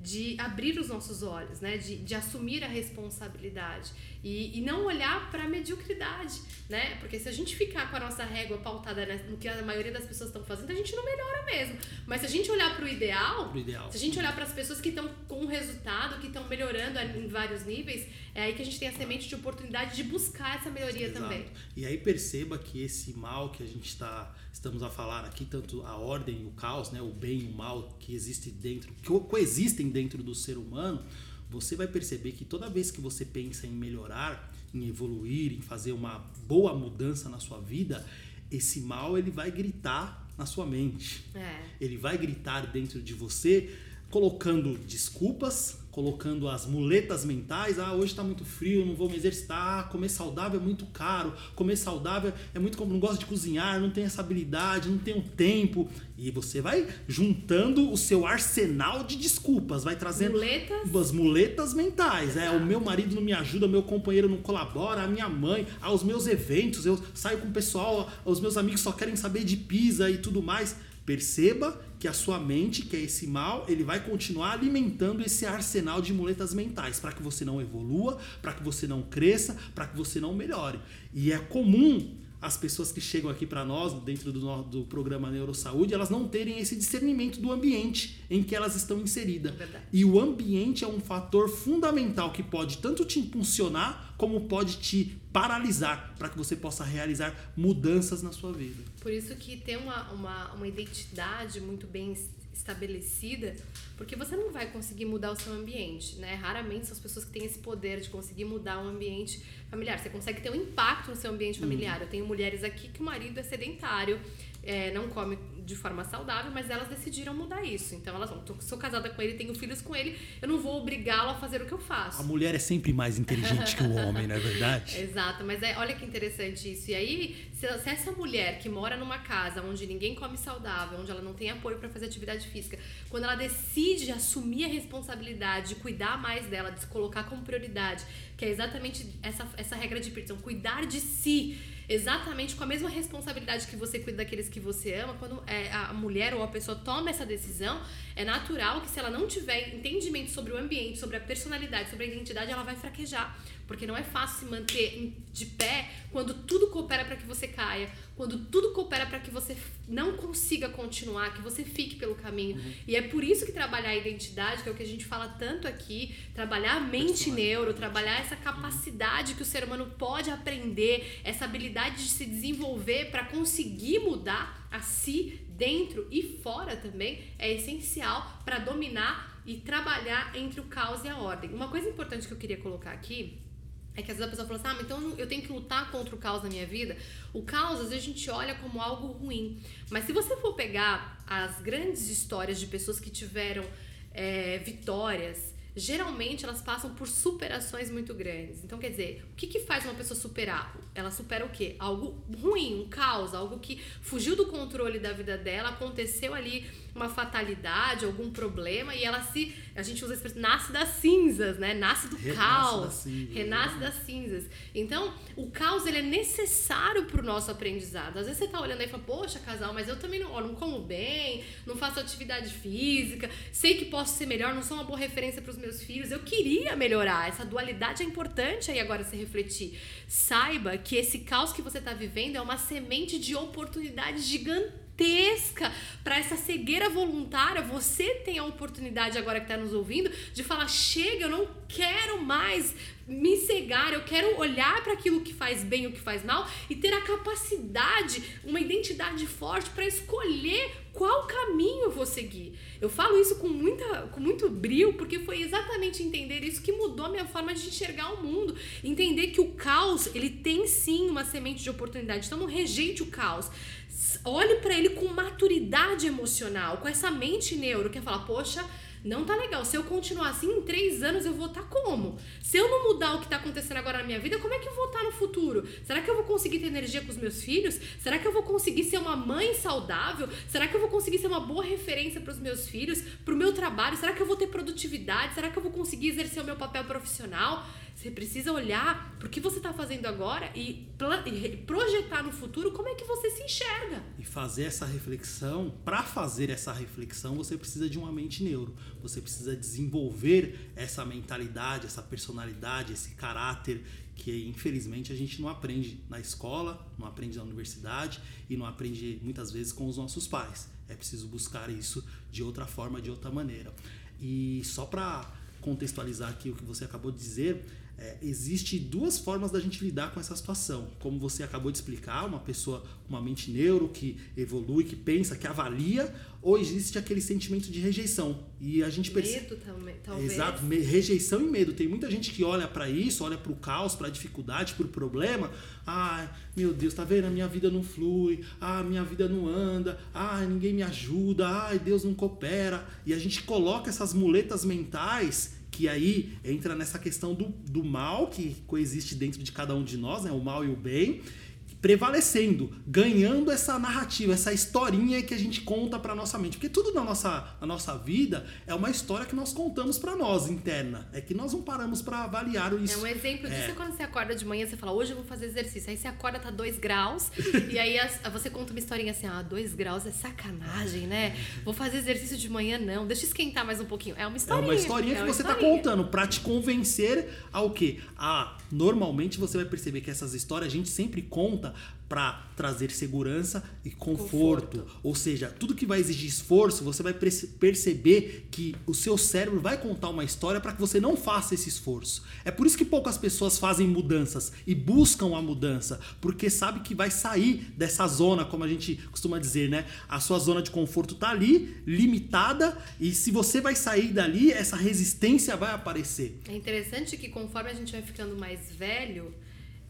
de abrir os nossos olhos, né? de, de assumir a responsabilidade e, e não olhar para a mediocridade, né? Porque se a gente ficar com a nossa régua pautada no que a maioria das pessoas estão fazendo, a gente não melhora mesmo. Mas se a gente olhar para o ideal, ideal, se a gente olhar para as pessoas que estão com resultado, que estão melhorando em vários níveis, é aí que a gente tem a semente de oportunidade de buscar essa melhoria Exato. também. E aí perceba que esse mal que a gente está estamos a falar aqui, tanto a ordem e o caos, né, o bem e o mal que existe dentro, que coexistem dentro do ser humano, você vai perceber que toda vez que você pensa em melhorar, em evoluir, em fazer uma boa mudança na sua vida, esse mal ele vai gritar na sua mente. É. Ele vai gritar dentro de você, colocando desculpas, colocando as muletas mentais, ah, hoje está muito frio, não vou me exercitar, ah, comer saudável é muito caro, comer saudável é muito como não gosto de cozinhar, não tenho essa habilidade, não tenho tempo. E você vai juntando o seu arsenal de desculpas, vai trazendo muletas. as muletas mentais. É, o meu marido não me ajuda, meu companheiro não colabora, a minha mãe, aos meus eventos, eu saio com o pessoal, os meus amigos só querem saber de pizza e tudo mais. Perceba que a sua mente, que é esse mal, ele vai continuar alimentando esse arsenal de muletas mentais para que você não evolua, para que você não cresça, para que você não melhore. E é comum as pessoas que chegam aqui para nós, dentro do, do programa Neurosaúde, elas não terem esse discernimento do ambiente em que elas estão inseridas. Verdade. E o ambiente é um fator fundamental que pode tanto te impulsionar, como pode te paralisar, para que você possa realizar mudanças na sua vida. Por isso que ter uma, uma, uma identidade muito bem estabelecida, porque você não vai conseguir mudar o seu ambiente, né? Raramente são as pessoas que têm esse poder de conseguir mudar um ambiente familiar. Você consegue ter um impacto no seu ambiente familiar. Uhum. Eu tenho mulheres aqui que o marido é sedentário, é, não come de forma saudável, mas elas decidiram mudar isso. Então elas vão, sou casada com ele, tenho filhos com ele, eu não vou obrigá-lo a fazer o que eu faço. A mulher é sempre mais inteligente que o homem, não é verdade? Exato, mas é, olha que interessante isso. E aí, se, essa mulher que mora numa casa onde ninguém come saudável, onde ela não tem apoio para fazer atividade física, quando ela decide assumir a responsabilidade de cuidar mais dela, de se colocar como prioridade, que é exatamente essa, essa regra de Peterson, cuidar de si exatamente com a mesma responsabilidade que você cuida daqueles que você ama, quando é, a mulher ou a pessoa toma essa decisão, é natural que se ela não tiver entendimento sobre o ambiente, sobre a personalidade, sobre a identidade, ela vai fraquejar. Porque não é fácil se manter de pé quando tudo coopera para que você caia, quando tudo coopera para que você não consiga continuar, que você fique pelo caminho. Uhum. E é por isso que trabalhar a identidade, que é o que a gente fala tanto aqui, trabalhar a mente neuro, trabalhar essa capacidade que o ser humano pode aprender, essa habilidade de se desenvolver para conseguir mudar a si dentro e fora também é essencial para dominar e trabalhar entre o caos e a ordem. Uma coisa importante que eu queria colocar aqui é que às vezes a pessoa fala assim, ah, então eu tenho que lutar contra o caos na minha vida. O caos, às vezes, a gente olha como algo ruim. Mas se você for pegar as grandes histórias de pessoas que tiveram é, vitórias, geralmente elas passam por superações muito grandes. Então, quer dizer, o que, que faz uma pessoa superar? Ela supera o quê? Algo ruim, um caos, algo que fugiu do controle da vida dela, aconteceu ali uma fatalidade, algum problema, e ela se. A gente usa a expressão nasce das cinzas, né? Nasce do renasce caos. Das cinzas, renasce né? das cinzas. Então, o caos ele é necessário para o nosso aprendizado. Às vezes você tá olhando aí e fala, poxa, casal, mas eu também não, não como bem, não faço atividade física, sei que posso ser melhor, não sou uma boa referência para os meus filhos. Eu queria melhorar. Essa dualidade é importante aí agora se refletir. Saiba que esse caos que você está vivendo é uma semente de oportunidade gigantesca gigantesca para essa cegueira voluntária. Você tem a oportunidade agora que está nos ouvindo de falar: chega, eu não quero mais me cegar, eu quero olhar para aquilo que faz bem o que faz mal e ter a capacidade, uma identidade forte para escolher qual caminho eu vou seguir. Eu falo isso com, muita, com muito brilho porque foi exatamente entender isso que mudou a minha forma de enxergar o mundo. Entender que o caos, ele tem sim uma semente de oportunidade. Então não rejeite o caos olhe para ele com maturidade emocional, com essa mente neuro, que é falar, poxa, não tá legal. Se eu continuar assim, em três anos eu vou estar tá como? Se eu não mudar o que tá acontecendo agora na minha vida, como é que eu vou estar tá no futuro? Será que eu vou conseguir ter energia com os meus filhos? Será que eu vou conseguir ser uma mãe saudável? Será que eu vou conseguir ser uma boa referência para os meus filhos, para o meu trabalho? Será que eu vou ter produtividade? Será que eu vou conseguir exercer o meu papel profissional? Você precisa olhar para o que você está fazendo agora e projetar no futuro como é que você se enxerga. E fazer essa reflexão, para fazer essa reflexão, você precisa de uma mente neuro. Você precisa desenvolver essa mentalidade, essa personalidade, esse caráter que infelizmente a gente não aprende na escola, não aprende na universidade e não aprende muitas vezes com os nossos pais. É preciso buscar isso de outra forma, de outra maneira. E só para contextualizar aqui o que você acabou de dizer, é, existe duas formas da gente lidar com essa situação. Como você acabou de explicar, uma pessoa com uma mente neuro que evolui, que pensa, que avalia, ou existe aquele sentimento de rejeição. E a gente percebe. Medo também, talvez. Exato, rejeição e medo. Tem muita gente que olha para isso, olha para o caos, para a dificuldade, para o problema. Ah, meu Deus, tá vendo? A minha vida não flui. Ah, minha vida não anda. Ah, ninguém me ajuda. Ah, Deus não coopera. E a gente coloca essas muletas mentais que aí entra nessa questão do, do mal que coexiste dentro de cada um de nós, né? o mal e o bem, prevalecendo, ganhando essa narrativa, essa historinha que a gente conta para nossa mente. Porque tudo na nossa, na nossa vida é uma história que nós contamos para nós, interna. É que nós não paramos para avaliar isso. É um exemplo disso é. quando você acorda de manhã, você fala, hoje eu vou fazer exercício. Aí você acorda, tá 2 graus, e aí você conta uma historinha assim, ah, 2 graus é sacanagem, né? Vou fazer exercício de manhã, não. Deixa eu esquentar mais um pouquinho. É uma historinha. É uma historinha é uma que você tá historinha. tá contando para te convencer ao quê? Ah, normalmente você vai perceber que essas histórias a gente sempre conta para trazer segurança e conforto. conforto. Ou seja, tudo que vai exigir esforço, você vai perceber que o seu cérebro vai contar uma história para que você não faça esse esforço. É por isso que poucas pessoas fazem mudanças e buscam a mudança, porque sabe que vai sair dessa zona, como a gente costuma dizer, né? A sua zona de conforto tá ali, limitada, e se você vai sair dali, essa resistência vai aparecer. É interessante que conforme a gente vai ficando mais velho,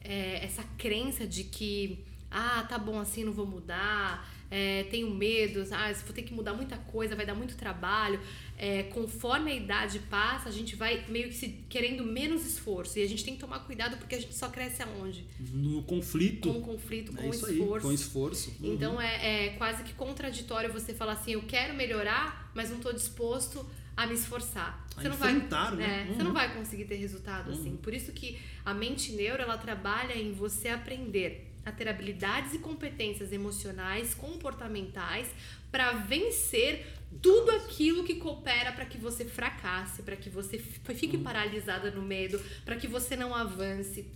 é, essa crença de que, ah, tá bom assim, não vou mudar, é, tenho medo, ah, vou ter que mudar muita coisa, vai dar muito trabalho. É, conforme a idade passa, a gente vai meio que se querendo menos esforço. E a gente tem que tomar cuidado porque a gente só cresce aonde? No conflito. Com conflito, é com isso esforço. Aí, com esforço. Uhum. Então é, é quase que contraditório você falar assim, eu quero melhorar, mas não estou disposto a me esforçar. A você não vai, né? é, Uhum. Você não vai conseguir ter resultado assim. Por isso que a mente neuro ela trabalha em você aprender a ter habilidades e competências emocionais, comportamentais para vencer tudo aquilo que coopera para que você fracasse, para que você fique paralisada no medo, para que você não avance.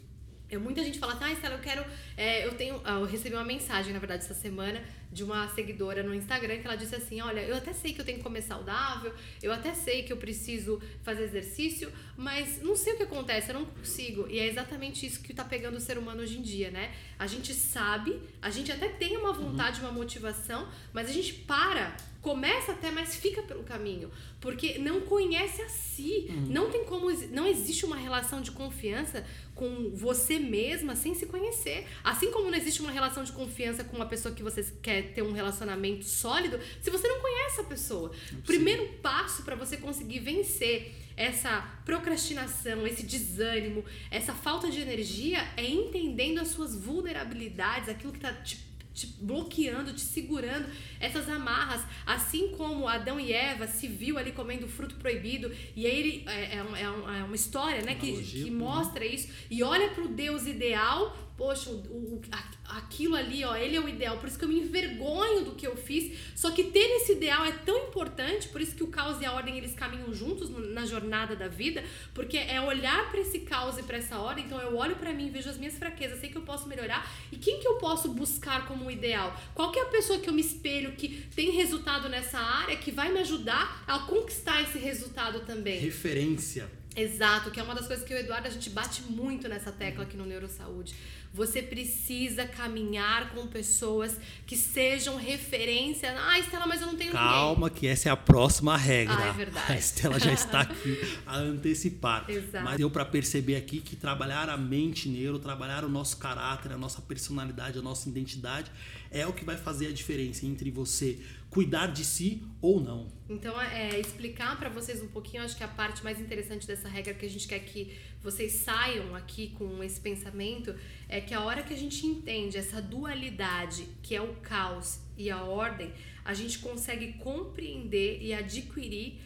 Muita gente fala assim, ah, Estela, eu quero. É, eu tenho. Eu recebi uma mensagem, na verdade, essa semana, de uma seguidora no Instagram que ela disse assim: Olha, eu até sei que eu tenho que comer saudável, eu até sei que eu preciso fazer exercício, mas não sei o que acontece, eu não consigo. E é exatamente isso que tá pegando o ser humano hoje em dia, né? A gente sabe, a gente até tem uma vontade, uma motivação, mas a gente para começa até, mas fica pelo caminho, porque não conhece a si. Uhum. Não tem como, não existe uma relação de confiança com você mesma sem se conhecer. Assim como não existe uma relação de confiança com uma pessoa que você quer ter um relacionamento sólido, se você não conhece a pessoa. Primeiro passo para você conseguir vencer essa procrastinação, esse desânimo, essa falta de energia é entendendo as suas vulnerabilidades, aquilo que tá te te bloqueando, te segurando, essas amarras. Assim como Adão e Eva se viu ali comendo fruto proibido, e aí ele, é, é, é uma história né, que, que mostra isso, e olha para o Deus ideal poxa, o, o, aquilo ali, ó, ele é o ideal, por isso que eu me envergonho do que eu fiz. Só que ter esse ideal é tão importante, por isso que o caos e a ordem eles caminham juntos na jornada da vida, porque é olhar para esse caos e para essa ordem. Então eu olho para mim, vejo as minhas fraquezas, sei que eu posso melhorar e quem que eu posso buscar como ideal? Qual que é a pessoa que eu me espelho que tem resultado nessa área que vai me ajudar a conquistar esse resultado também? Referência. Exato, que é uma das coisas que o Eduardo a gente bate muito nessa tecla aqui no Neurosaúde. Você precisa caminhar com pessoas que sejam referência. Ah, Estela, mas eu não tenho Calma, ninguém. que essa é a próxima regra. Ah, é verdade. A Estela já está aqui a antecipar. Exato. Mas deu para perceber aqui que trabalhar a mente neuro, trabalhar o nosso caráter, a nossa personalidade, a nossa identidade é o que vai fazer a diferença entre você cuidar de si ou não. Então, é, explicar para vocês um pouquinho, acho que a parte mais interessante dessa regra que a gente quer que vocês saiam aqui com esse pensamento é que a hora que a gente entende essa dualidade, que é o caos e a ordem, a gente consegue compreender e adquirir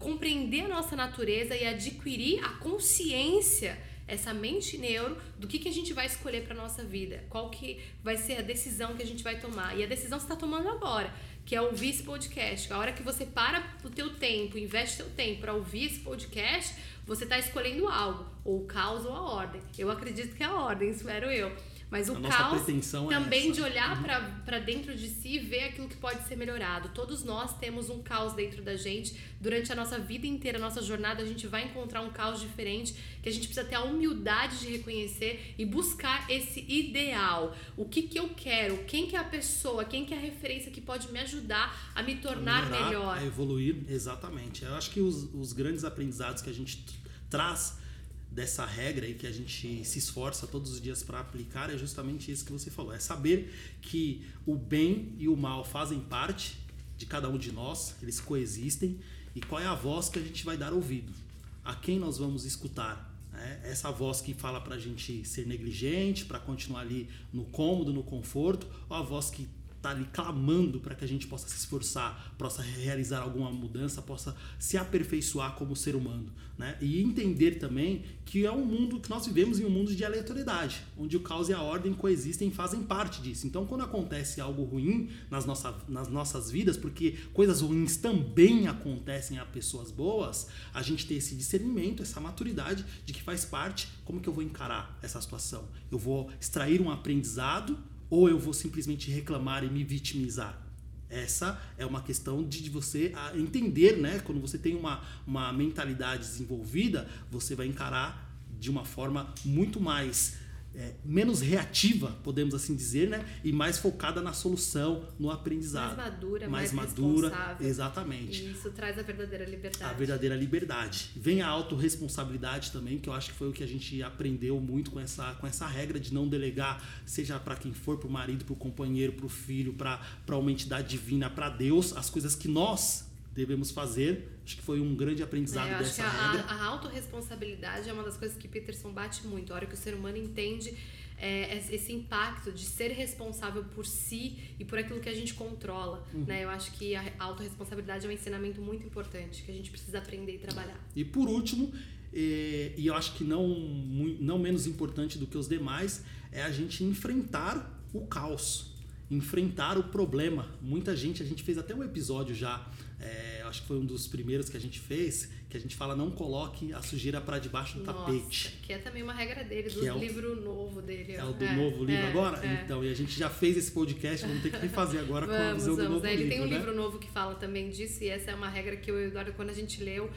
compreender a nossa natureza e adquirir a consciência essa mente neuro do que, que a gente vai escolher para nossa vida, qual que vai ser a decisão que a gente vai tomar. E a decisão você está tomando agora, que é ouvir esse podcast. A hora que você para o teu tempo, investe teu tempo para ouvir esse podcast, você está escolhendo algo, ou o caos ou a ordem. Eu acredito que é a ordem, espero eu. Mas o caos é também é de olhar uhum. para dentro de si e ver aquilo que pode ser melhorado. Todos nós temos um caos dentro da gente. Durante a nossa vida inteira, a nossa jornada, a gente vai encontrar um caos diferente que a gente precisa ter a humildade de reconhecer e buscar esse ideal. O que, que eu quero? Quem que é a pessoa? Quem que é a referência que pode me ajudar a me tornar a melhorar, melhor? A evoluir, exatamente. Eu acho que os, os grandes aprendizados que a gente traz dessa regra e que a gente se esforça todos os dias para aplicar é justamente isso que você falou. É saber que o bem e o mal fazem parte de cada um de nós, eles coexistem e qual é a voz que a gente vai dar ouvido, a quem nós vamos escutar. Né? Essa voz que fala para a gente ser negligente, para continuar ali no cômodo, no conforto, ou a voz que está ali clamando para que a gente possa se esforçar, possa realizar alguma mudança, possa se aperfeiçoar como ser humano, né? E entender também que é um mundo que nós vivemos em um mundo de aleatoriedade, onde o caos e a ordem coexistem e fazem parte disso. Então, quando acontece algo ruim nas, nossa, nas nossas vidas, porque coisas ruins também acontecem a pessoas boas, a gente tem esse discernimento, essa maturidade de que faz parte, como que eu vou encarar essa situação? Eu vou extrair um aprendizado ou eu vou simplesmente reclamar e me vitimizar? Essa é uma questão de você entender, né? Quando você tem uma, uma mentalidade desenvolvida, você vai encarar de uma forma muito mais é, menos reativa, podemos assim dizer, né? E mais focada na solução, no aprendizado. Mais madura, mais, mais madura, responsável. exatamente. E isso traz a verdadeira liberdade. A verdadeira liberdade. Vem a autorresponsabilidade também, que eu acho que foi o que a gente aprendeu muito com essa, com essa regra de não delegar, seja para quem for, para o marido, para o companheiro, para o filho, para uma entidade divina, para Deus, as coisas que nós devemos fazer. Acho que foi um grande aprendizado É, acho dessa a, regra. a, a autorresponsabilidade é uma das coisas que Peterson bate muito. A hora que o ser humano entende é, esse impacto de ser responsável por si e por aquilo que a gente controla. Uhum. Né? Eu acho que a autorresponsabilidade é um ensinamento muito importante que a gente precisa aprender e trabalhar. E por último, eh, e eu acho que não, não menos importante do que os demais, é a gente enfrentar o caos, enfrentar o problema. Muita gente, a gente fez até um episódio já, eh, acho que foi um dos primeiros que a gente fez, que a gente fala não coloque a sujeira para debaixo do Nossa, tapete. que é também uma regra dele, do é o- livro novo dele. É o do novo livro é, agora? é. Então, e a gente já fez esse podcast, vamos ter que refazer agora com a Vamos, visão do vamos. novo né? Ele livro, tem um né? livro novo que fala também disso, e essa é uma regra que eu e o Eduardo, quando a gente leu,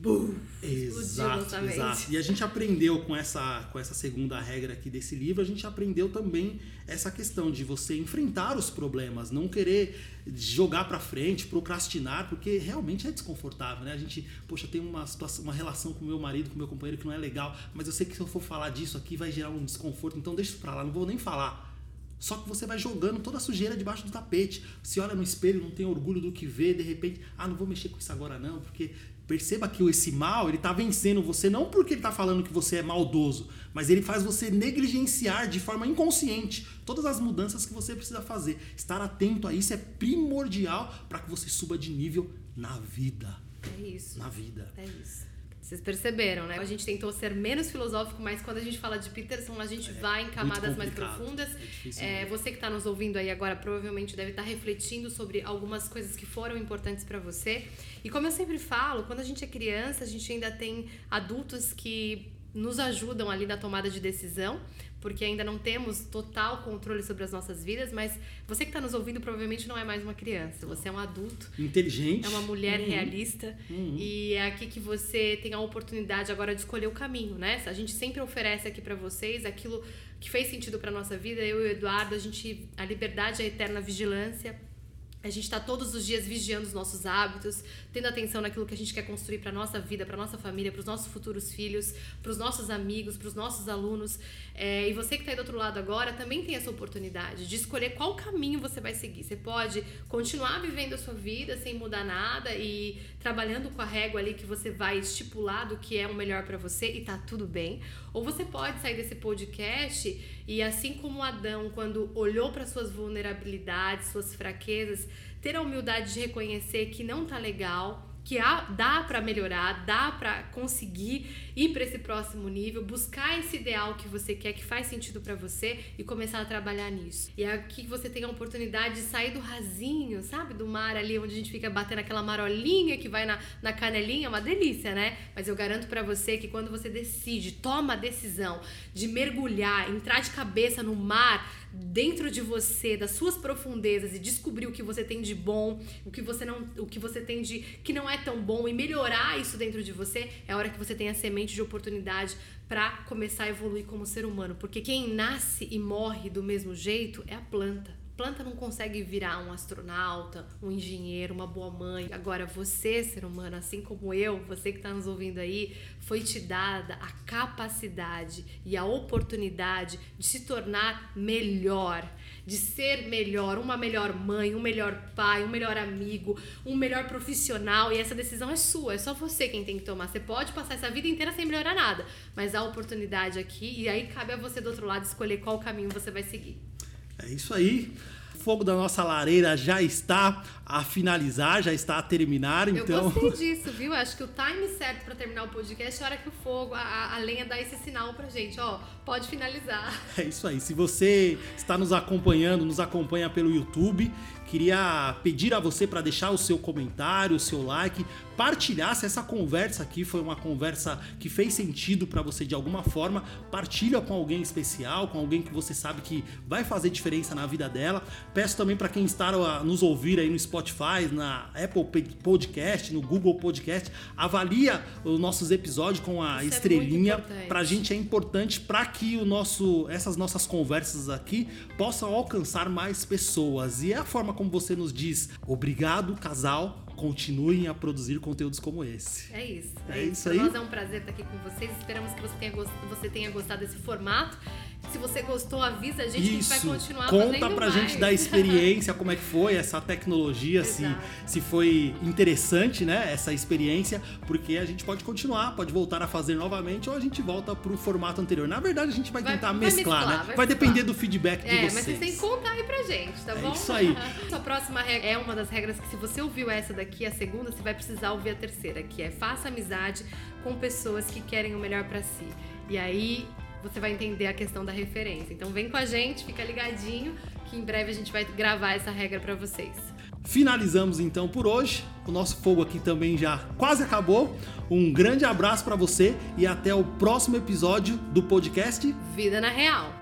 bum, explodiu Exato, exato. E a gente aprendeu com essa, com essa segunda regra aqui desse livro, a gente aprendeu também essa questão de você enfrentar os problemas, não querer jogar pra frente, procrastinar, porque realmente é desconfortável, né? A gente, poxa, tem uma situação, uma relação com meu marido, com meu companheiro que não é legal, mas eu sei que se eu for falar disso aqui vai gerar um desconforto, então deixa isso pra lá, não vou nem falar. Só que você vai jogando toda a sujeira debaixo do tapete. Se olha no espelho, não tem orgulho do que vê, de repente, ah, não vou mexer com isso agora não, porque perceba que esse mal, ele tá vencendo você não porque ele tá falando que você é maldoso, mas ele faz você negligenciar de forma inconsciente todas as mudanças que você precisa fazer. Estar atento a isso é primordial para que você suba de nível na vida, É isso. na vida. É isso. Vocês perceberam, né? A gente tentou ser menos filosófico, mas quando a gente fala de Peterson, a gente vai em camadas mais profundas. É difícil É, você que está nos ouvindo aí agora provavelmente deve estar refletindo sobre algumas coisas que foram importantes para você. E como eu sempre falo, quando a gente é criança, a gente ainda tem adultos que nos ajudam ali na tomada de decisão, porque ainda não temos total controle sobre as nossas vidas, mas você que está nos ouvindo provavelmente não é mais uma criança, você é um adulto Inteligente. é uma mulher Uhum. realista e é aqui que você tem a oportunidade agora de escolher o caminho, né? A gente sempre oferece aqui pra vocês aquilo que fez sentido pra nossa vida. Eu e o Eduardo, a gente a liberdade é a eterna vigilância. A gente está todos os dias vigiando os nossos hábitos, tendo atenção naquilo que a gente quer construir para nossa vida, para nossa família, para os nossos futuros filhos, para os nossos amigos, para os nossos alunos. É, e você que está aí do outro lado agora também tem essa oportunidade de escolher qual caminho você vai seguir. Você pode continuar vivendo a sua vida sem mudar nada e trabalhando com a régua ali que você vai estipular do que é o melhor para você e tá tudo bem. Ou você pode sair desse podcast e assim como Adão, quando olhou para suas vulnerabilidades, suas fraquezas, ter a humildade de reconhecer que não tá legal, que há- dá para melhorar, dá para conseguir ir para esse próximo nível, buscar esse ideal que você quer, que faz sentido para você e começar a trabalhar nisso. E é aqui que você tem a oportunidade de sair do rasinho, sabe? Do mar ali onde a gente fica batendo aquela marolinha que vai na, na canelinha, é uma delícia, né? Mas eu garanto para você que quando você decide, toma a decisão de mergulhar, entrar de cabeça no mar, dentro de você, das suas profundezas e descobrir o que você tem de bom, o que você não, o que você tem de que não é tão bom e melhorar isso dentro de você, é a hora que você tem a semente de oportunidade para começar a evoluir como ser humano, porque quem nasce e morre do mesmo jeito é a planta. Planta não consegue virar um astronauta, um engenheiro, uma boa mãe. Agora, você, ser humano, assim como eu, você que está nos ouvindo aí, foi te dada a capacidade e a oportunidade de se tornar melhor, de ser melhor, uma melhor mãe, um melhor pai, um melhor amigo, um melhor profissional. E essa decisão é sua, é só você quem tem que tomar. Você pode passar essa vida inteira sem melhorar nada, mas há oportunidade aqui e aí cabe a você do outro lado escolher qual caminho você vai seguir. É isso aí. O fogo da nossa lareira já está a finalizar, já está a terminar, então. Eu gostei disso, viu? Acho que o time certo pra terminar o podcast é a hora que o fogo, a- a, a lenha dá esse sinal pra gente, ó, pode finalizar. É isso aí. Se você está nos acompanhando, nos acompanha pelo YouTube, Queria pedir a você para deixar o seu comentário, o seu like, partilhar se essa conversa aqui foi uma conversa que fez sentido para você de alguma forma, partilha com alguém especial, com alguém que você sabe que vai fazer diferença na vida dela. Peço também para quem está a nos ouvir aí no Spotify, na Apple Podcast, no Google Podcast, avalia os nossos episódios com a Isso é estrelinha. É para a gente é importante para que o nosso, essas nossas conversas aqui possam alcançar mais pessoas. E é a forma como você nos diz, obrigado, casal, continuem a produzir conteúdos como esse. É isso. É, é isso, isso aí. Para nós é um prazer estar aqui com vocês. Esperamos que você tenha, você tenha gostado desse formato. Se você gostou, avisa a gente Isso. que a gente vai continuar Conta fazendo pra mais. gente da experiência, como é que foi essa tecnologia, se, se foi interessante, né, essa experiência, porque a gente pode continuar, pode voltar a fazer novamente ou a gente volta pro formato anterior. Na verdade, a gente vai, vai tentar vai mesclar, mesclar, né? Vai, vai depender do feedback de é, vocês. mas vocês têm que contar aí pra gente, tá é bom? Isso aí. a próxima regra é uma das regras que se você ouviu essa daqui, a segunda, você vai precisar ouvir a terceira, que é faça amizade com pessoas que querem o melhor para si. E aí você vai entender a questão da referência. Então vem com a gente, fica ligadinho, que em breve a gente vai gravar essa regra para vocês. Finalizamos então por hoje. O nosso fogo aqui também já quase acabou. Um grande abraço para você e até o próximo episódio do podcast Vida na Real.